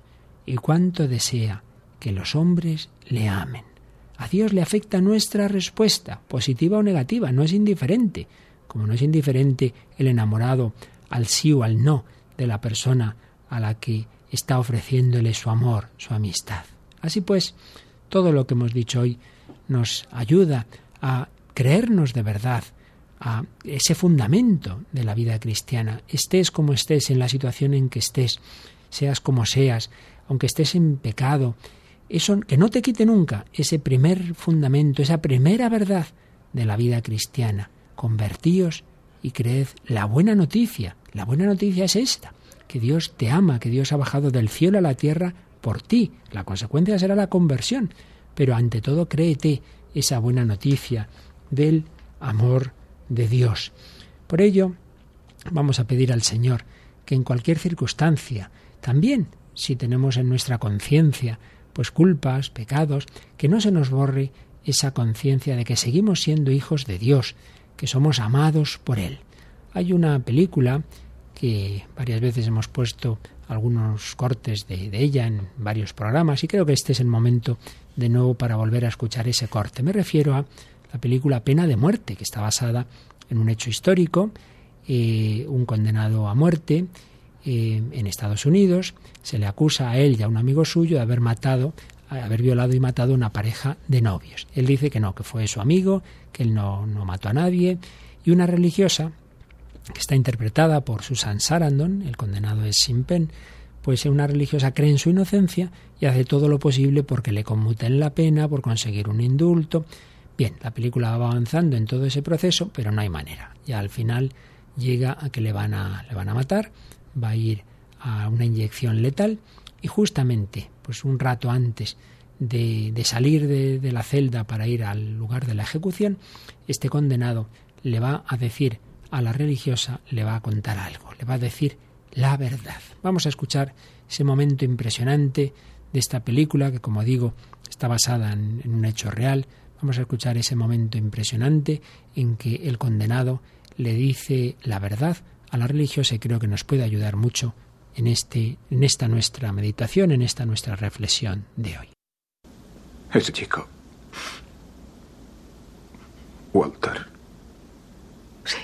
B: y cuánto desea que los hombres le amen. A Dios le afecta nuestra respuesta, positiva o negativa, no es indiferente, como no es indiferente el enamorado al sí o al no de la persona a la que está ofreciéndole su amor, su amistad. Así pues, todo lo que hemos dicho hoy nos ayuda a creernos de verdad, a ese fundamento de la vida cristiana. Estés como estés, en la situación en que estés, seas como seas, aunque estés en pecado, eso que no te quite nunca ese primer fundamento, esa primera verdad de la vida cristiana. Convertíos y creed la buena noticia. La buena noticia es esta, que Dios te ama, que Dios ha bajado del cielo a la tierra por ti. La consecuencia será la conversión, pero ante todo créete esa buena noticia del amor de Dios. Por ello, vamos a pedir al Señor que en cualquier circunstancia, también si tenemos en nuestra conciencia pues culpas, pecados, que no se nos borre esa conciencia de que seguimos siendo hijos de Dios, que somos amados por Él. Hay una película que varias veces hemos puesto algunos cortes de, ella en varios programas y creo que este es el momento de nuevo para volver a escuchar ese corte. Me refiero a la película Pena de Muerte, que está basada en un hecho histórico, eh, un condenado a muerte eh, en Estados Unidos, se le acusa a él y a un amigo suyo de haber matado, haber violado y matado a una pareja de novios. Él dice que no, que fue su amigo, que él no, no mató a nadie, y una religiosa, que está interpretada por Susan Sarandon, el condenado es Sin Pen, pues una religiosa cree en su inocencia y hace todo lo posible porque le conmuten la pena, por conseguir un indulto. Bien, la película va avanzando en todo ese proceso, pero no hay manera. Ya al final llega a que le van a, le van a matar, va a ir a una inyección letal y justamente, pues un rato antes de, de salir de, la celda para ir al lugar de la ejecución, este condenado le va a decir a la religiosa, le va a contar algo, le va a decir la verdad. Vamos a escuchar ese momento impresionante de esta película que, como digo, está basada en, en, un hecho real. Vamos a escuchar ese momento impresionante en que el condenado le dice la verdad a la religiosa y creo que nos puede ayudar mucho en, este, en esta nuestra meditación, en esta nuestra reflexión de hoy.
E: Ese chico. Walter.
F: Sí.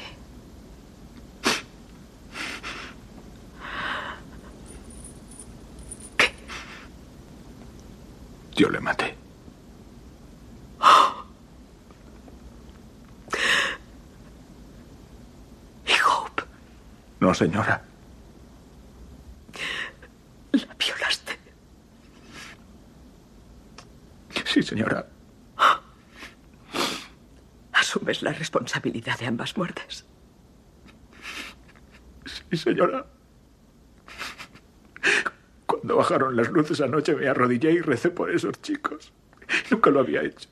F: ¿Qué?
E: Yo le maté. *gasps*
F: ¿Y Hope?
E: No, señora.
F: ¿La violaste?
E: Sí, señora.
F: ¿Asumes la responsabilidad de ambas muertes?
E: Sí, señora. Cuando bajaron las luces anoche me arrodillé y recé por esos chicos. Nunca lo había hecho.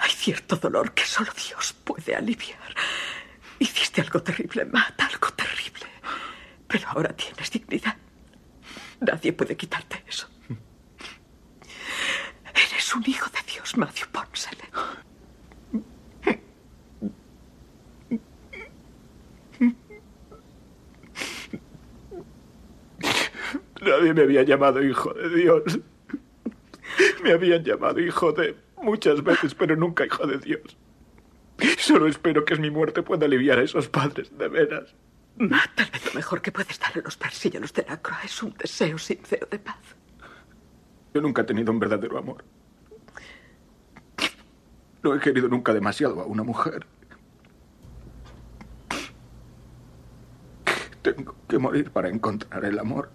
F: Hay cierto dolor que solo Dios puede aliviar. Hiciste algo terrible, Matt, algo terrible. Pero ahora tienes dignidad. Nadie puede quitarte eso. Eres un hijo de Dios, Matthew Ponsele.
E: Nadie me había llamado hijo de Dios. Me habían llamado hijo de muchas veces, pero nunca hijo de Dios. Solo espero que mi muerte pueda aliviar a esos padres, de veras.
F: Matt, tal vez lo mejor que puedes dar a los persíllanos de la croa es un deseo sincero de paz.
E: Yo nunca he tenido un verdadero amor. No he querido nunca demasiado a una mujer. Tengo que morir para encontrar el amor.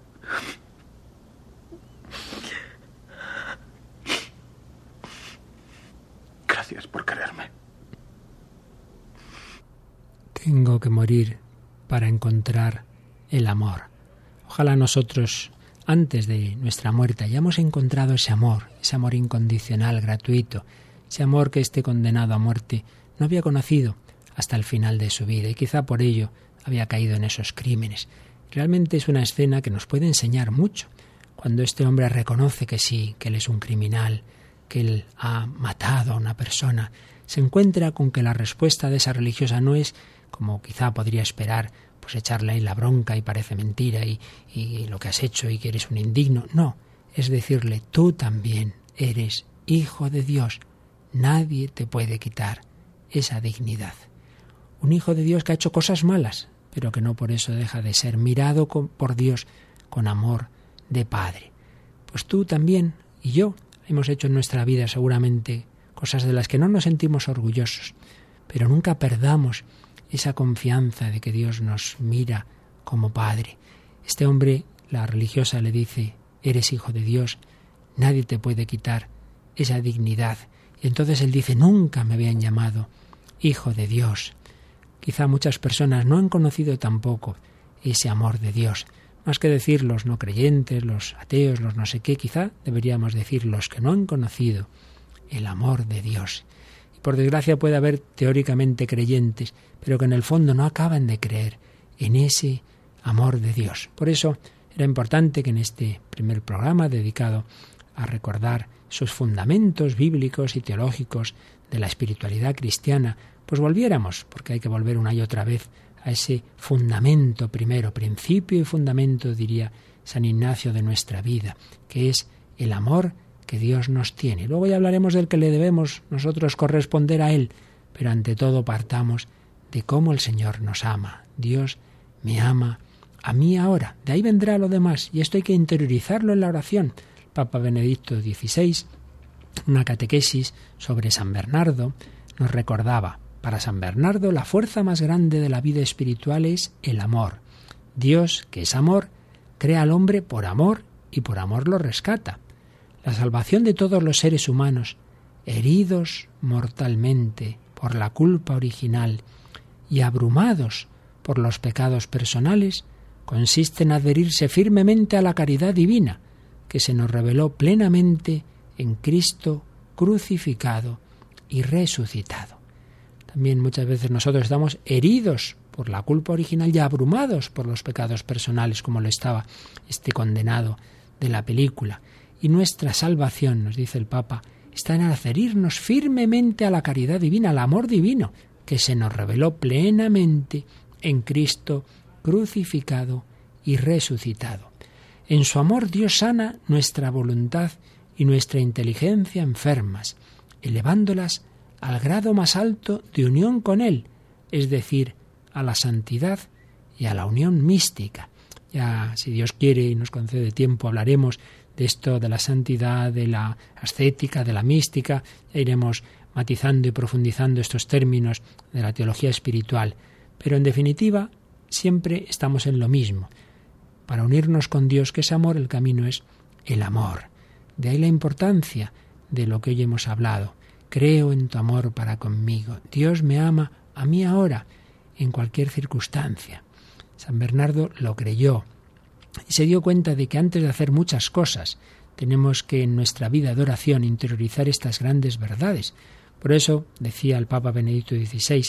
E: Gracias por quererme.
B: Tengo que morir para encontrar el amor. Ojalá nosotros, antes de nuestra muerte, hayamos encontrado ese amor, ese amor incondicional, gratuito, ese amor que este condenado a muerte no había conocido hasta el final de su vida y quizá por ello había caído en esos crímenes. Realmente es una escena que nos puede enseñar mucho. Cuando este hombre reconoce que sí, que él es un criminal, que él ha matado a una persona, se encuentra con que la respuesta de esa religiosa no es, como quizá podría esperar, pues echarle ahí la bronca y parece mentira y, y lo que has hecho y que eres un indigno. No, es decirle, tú también eres hijo de Dios. Nadie te puede quitar esa dignidad. Un hijo de Dios que ha hecho cosas malas, pero que no por eso deja de ser mirado por Dios con amor de Padre. Pues tú también y yo hemos hecho en nuestra vida seguramente cosas de las que no nos sentimos orgullosos, pero nunca perdamos esa confianza de que Dios nos mira como Padre. Este hombre, la religiosa le dice, eres hijo de Dios, nadie te puede quitar esa dignidad. Y entonces él dice, nunca me habían llamado hijo de Dios. Quizá muchas personas no han conocido tampoco ese amor de Dios. Más que decir los no creyentes, los ateos, los no sé qué, quizá deberíamos decir los que no han conocido el amor de Dios. Por desgracia puede haber teóricamente creyentes, pero que en el fondo no acaban de creer en ese amor de Dios. Por eso era importante que en este primer programa dedicado a recordar sus fundamentos bíblicos y teológicos de la espiritualidad cristiana, pues volviéramos, porque hay que volver una y otra vez a ese fundamento primero, principio y fundamento, diría San Ignacio, de nuestra vida, que es el amor que Dios nos tiene. Luego ya hablaremos del que le debemos nosotros corresponder a Él, pero ante todo partamos de cómo el Señor nos ama. Dios me ama a mí ahora. De ahí vendrá lo demás, y esto hay que interiorizarlo en la oración. Papa Benedicto XVI, una catequesis sobre San Bernardo, nos recordaba, para San Bernardo, la fuerza más grande de la vida espiritual es el amor. Dios, que es amor, crea al hombre por amor y por amor lo rescata. La salvación de todos los seres humanos, heridos mortalmente por la culpa original y abrumados por los pecados personales, consiste en adherirse firmemente a la caridad divina, que se nos reveló plenamente en Cristo crucificado y resucitado. También muchas veces nosotros estamos heridos por la culpa original y abrumados por los pecados personales, como lo estaba este condenado de la película. Y nuestra salvación, nos dice el Papa, está en adherirnos firmemente a la caridad divina, al amor divino, que se nos reveló plenamente en Cristo crucificado y resucitado. En su amor Dios sana nuestra voluntad y nuestra inteligencia enfermas, elevándolas al grado más alto de unión con Él, es decir, a la santidad y a la unión mística. Ya, si Dios quiere y nos concede tiempo, hablaremos de esto, de la santidad, de la ascética, de la mística, iremos matizando y profundizando estos términos de la teología espiritual. Pero en definitiva, siempre estamos en lo mismo. Para unirnos con Dios, que es amor, el camino es el amor. De ahí la importancia de lo que hoy hemos hablado. Creo en tu amor para conmigo. Dios me ama a mí ahora, en cualquier circunstancia. San Bernardo lo creyó y se dio cuenta de que antes de hacer muchas cosas tenemos que en nuestra vida de oración interiorizar estas grandes verdades. Por eso decía el Papa Benedicto XVI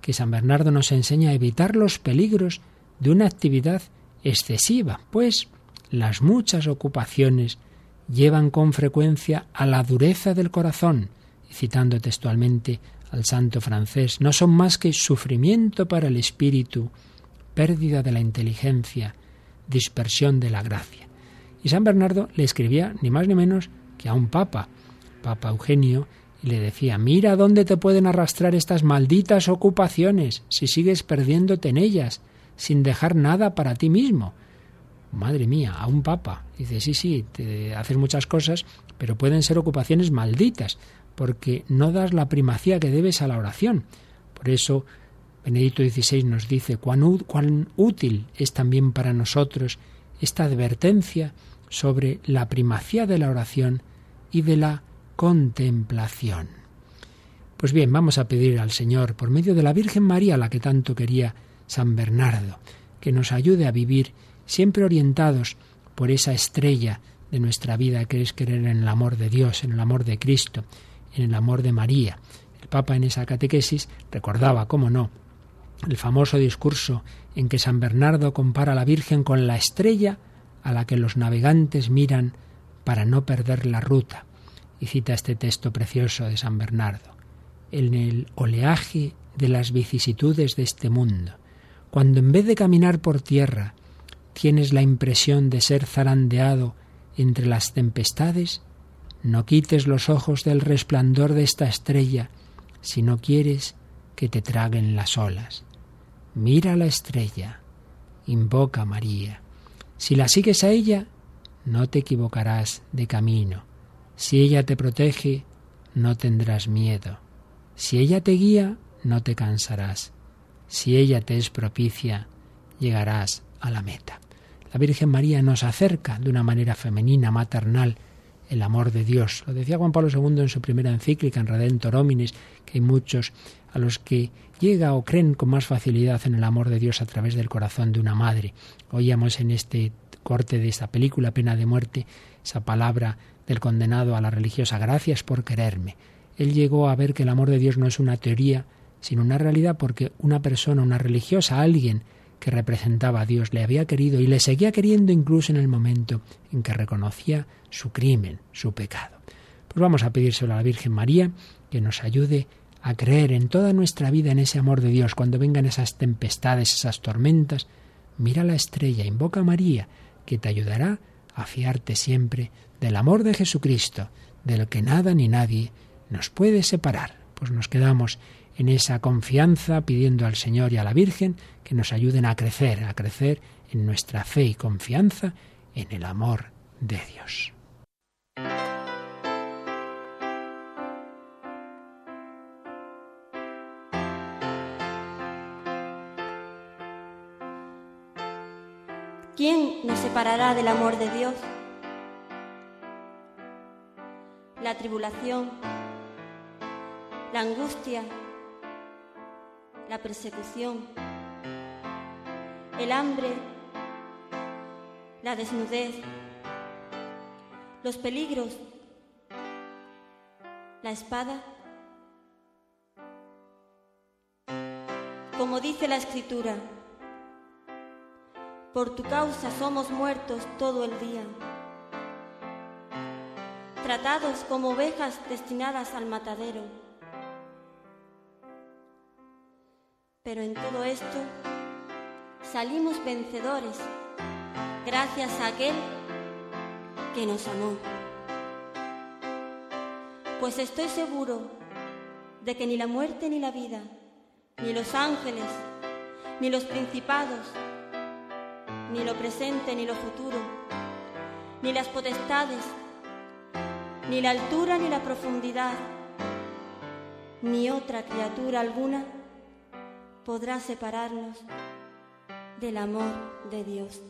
B: que San Bernardo nos enseña a evitar los peligros de una actividad excesiva, pues las muchas ocupaciones llevan con frecuencia a la dureza del corazón, y citando textualmente al santo francés, no son más que sufrimiento para el espíritu, pérdida de la inteligencia, dispersión de la gracia. Y San Bernardo le escribía ni más ni menos que a un papa, Papa Eugenio, y le decía, mira dónde te pueden arrastrar estas malditas ocupaciones si sigues perdiéndote en ellas, sin dejar nada para ti mismo. Madre mía, a un papa. Dice, sí, sí, te haces muchas cosas, pero pueden ser ocupaciones malditas, porque no das la primacía que debes a la oración. Por eso Benedicto XVI nos dice cuán, útil es también para nosotros esta advertencia sobre la primacía de la oración y de la contemplación. Pues bien, vamos a pedir al Señor, por medio de la Virgen María, la que tanto quería San Bernardo, que nos ayude a vivir siempre orientados por esa estrella de nuestra vida que es querer en el amor de Dios, en el amor de Cristo, en el amor de María. El Papa en esa catequesis recordaba, cómo no, el famoso discurso en que San Bernardo compara a la Virgen con la estrella a la que los navegantes miran para no perder la ruta. Y cita este texto precioso de San Bernardo. En el oleaje de las vicisitudes de este mundo, cuando en vez de caminar por tierra tienes la impresión de ser zarandeado entre las tempestades, no quites los ojos del resplandor de esta estrella si no quieres que te traguen las olas. Mira la estrella, invoca a María. Si la sigues a ella, no te equivocarás de camino. Si ella te protege, no tendrás miedo. Si ella te guía, no te cansarás. Si ella te es propicia, llegarás a la meta. La Virgen María nos acerca de una manera femenina, maternal, el amor de Dios. Lo decía Juan Pablo II en su primera encíclica, en Redentor Hominis, que hay muchos a los que llega o creen con más facilidad en el amor de Dios a través del corazón de una madre. Oíamos en este corte de esta película, Pena de Muerte, esa palabra del condenado a la religiosa, gracias por quererme. Él llegó a ver que el amor de Dios no es una teoría, sino una realidad porque una persona, una religiosa, alguien que representaba a Dios, le había querido y le seguía queriendo incluso en el momento en que reconocía su crimen, su pecado. Pues vamos a pedírselo a la Virgen María que nos ayude a creer en toda nuestra vida en ese amor de Dios cuando vengan esas tempestades, esas tormentas. Mira la estrella, invoca a María, que te ayudará a fiarte siempre del amor de Jesucristo, de lo que nada ni nadie nos puede separar. Pues nos quedamos en esa confianza pidiendo al Señor y a la Virgen que nos ayuden a crecer, a crecer en nuestra fe y confianza en el amor de Dios.
G: ¿Quién nos separará del amor de Dios? La tribulación, la angustia, la persecución, el hambre, la desnudez, los peligros, la espada. Como dice la escritura, por tu causa somos muertos todo el día, tratados como ovejas destinadas al matadero. Pero en todo esto salimos vencedores gracias a aquel que nos amó. Pues estoy seguro de que ni la muerte ni la vida, ni los ángeles, ni los principados, ni lo presente ni lo futuro, ni las potestades, ni la altura ni la profundidad, ni otra criatura alguna podrá separarnos del amor de Dios.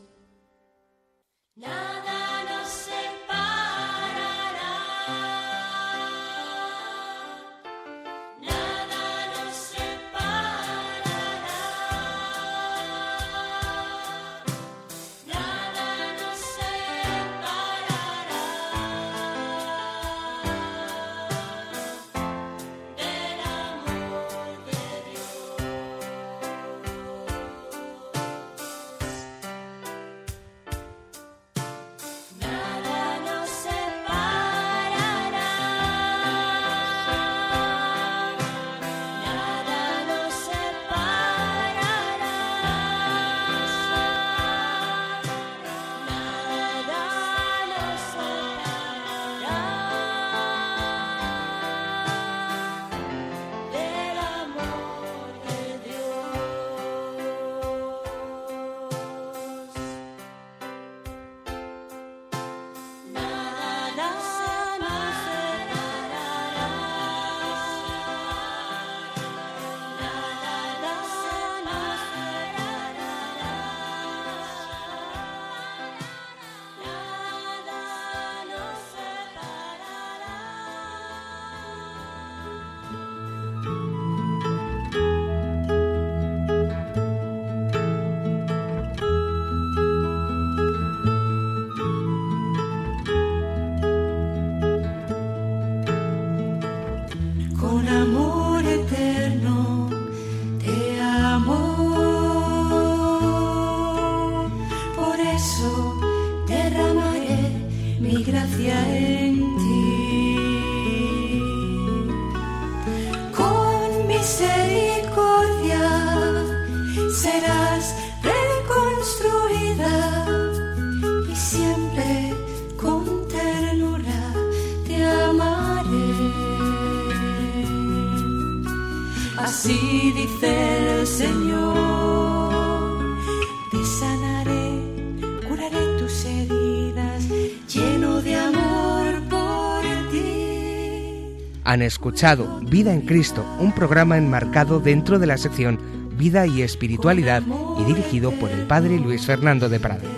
A: Han escuchado Vida en Cristo, un programa enmarcado dentro de la sección Vida y Espiritualidad y dirigido por el Padre Luis Fernando de Prado.